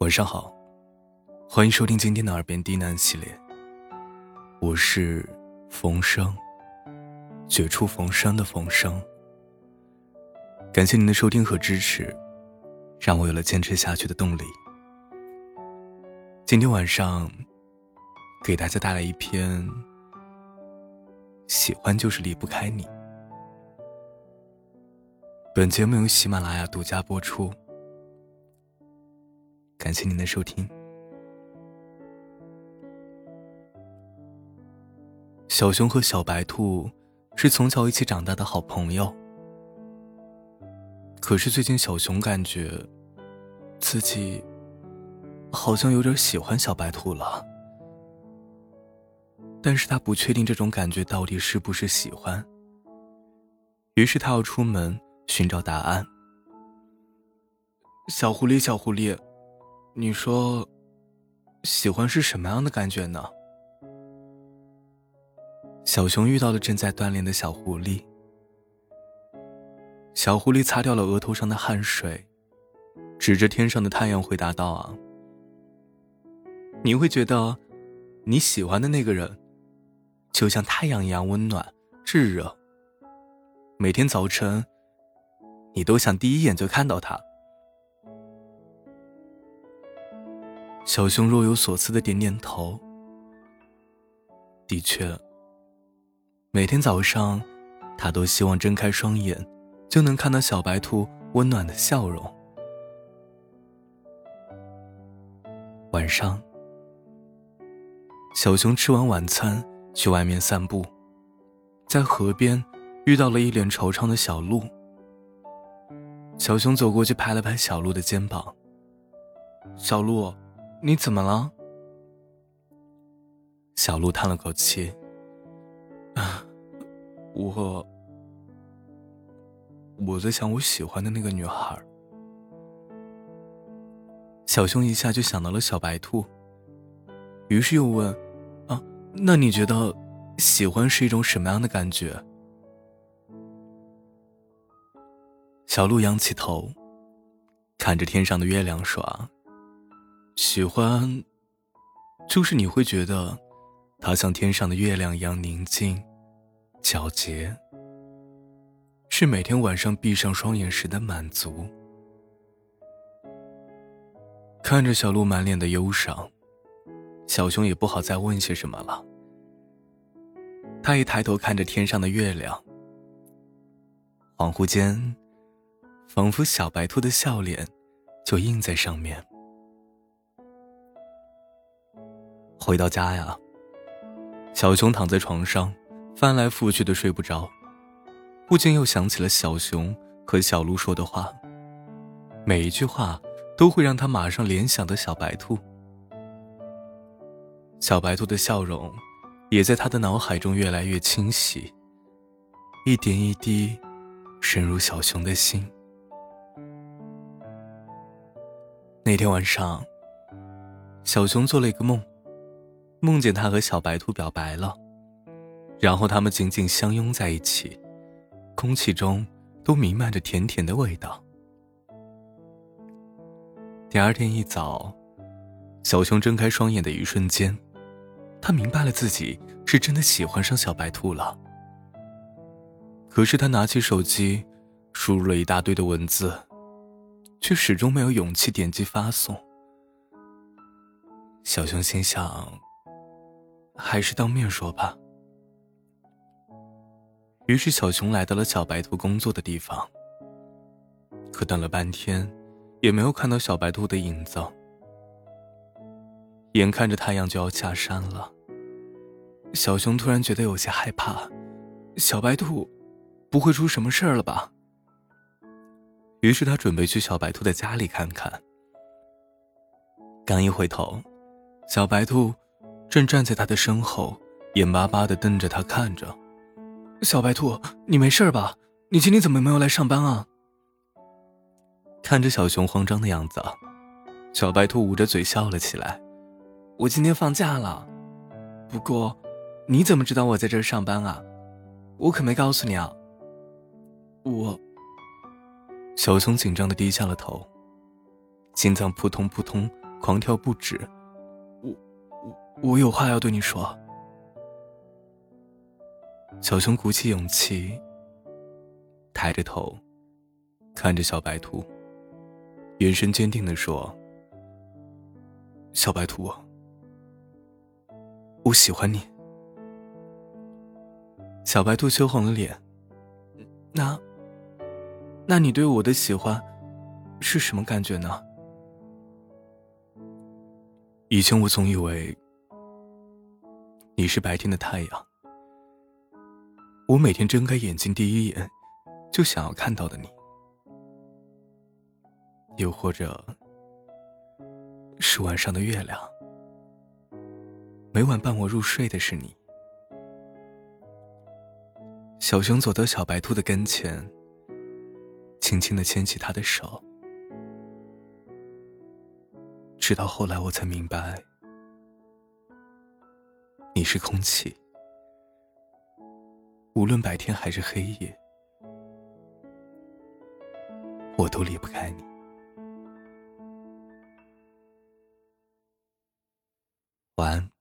晚上好，欢迎收听今天的耳边低喃系列。我是冯生，绝处逢生的冯生。感谢您的收听和支持，让我有了坚持下去的动力。今天晚上给大家带来一篇：喜欢就是离不开你。本节目由喜马拉雅独家播出。感谢您的收听。小熊和小白兔是从小一起长大的好朋友，可是最近小熊感觉自己好像有点喜欢小白兔了，但是他不确定这种感觉到底是不是喜欢，于是他要出门寻找答案。小狐狸，小狐狸。你说，喜欢是什么样的感觉呢？小熊遇到了正在锻炼的小狐狸，小狐狸擦掉了额头上的汗水，指着天上的太阳回答道：“啊，你会觉得你喜欢的那个人，就像太阳一样温暖炙热。每天早晨，你都想第一眼就看到他。”小熊若有所思的点点头。的确，每天早上，他都希望睁开双眼，就能看到小白兔温暖的笑容。晚上，小熊吃完晚餐去外面散步，在河边遇到了一脸惆怅的小鹿。小熊走过去拍了拍小鹿的肩膀：“小鹿。”你怎么了？小鹿叹了口气，啊，我我在想我喜欢的那个女孩。小熊一下就想到了小白兔，于是又问：“啊，那你觉得喜欢是一种什么样的感觉？”小鹿仰起头，看着天上的月亮说。喜欢，就是你会觉得，它像天上的月亮一样宁静、皎洁，是每天晚上闭上双眼时的满足。看着小鹿满脸的忧伤，小熊也不好再问些什么了。他一抬头看着天上的月亮，恍惚间，仿佛小白兔的笑脸就印在上面。回到家呀，小熊躺在床上，翻来覆去的睡不着，不禁又想起了小熊和小鹿说的话，每一句话都会让他马上联想的小白兔。小白兔的笑容，也在他的脑海中越来越清晰，一点一滴，深入小熊的心。那天晚上，小熊做了一个梦。梦见他和小白兔表白了，然后他们紧紧相拥在一起，空气中都弥漫着甜甜的味道。第二天一早，小熊睁开双眼的一瞬间，他明白了自己是真的喜欢上小白兔了。可是他拿起手机，输入了一大堆的文字，却始终没有勇气点击发送。小熊心想。还是当面说吧。于是，小熊来到了小白兔工作的地方。可等了半天，也没有看到小白兔的影子。眼看着太阳就要下山了，小熊突然觉得有些害怕。小白兔，不会出什么事儿了吧？于是他准备去小白兔的家里看看。刚一回头，小白兔。正站在他的身后，眼巴巴的瞪着他看着。小白兔，你没事吧？你今天怎么没有来上班啊？看着小熊慌张的样子，小白兔捂着嘴笑了起来。我今天放假了，不过，你怎么知道我在这儿上班啊？我可没告诉你啊。我。小熊紧张的低下了头。心脏扑通扑通狂跳不止。我有话要对你说。小熊鼓起勇气，抬着头，看着小白兔，眼神坚定的说：“小白兔，我喜欢你。”小白兔羞红了脸。那，那你对我的喜欢，是什么感觉呢？以前我总以为，你是白天的太阳。我每天睁开眼睛第一眼，就想要看到的你，又或者是晚上的月亮，每晚伴我入睡的是你。小熊走到小白兔的跟前，轻轻的牵起他的手，直到后来我才明白，你是空气。无论白天还是黑夜，我都离不开你。晚安。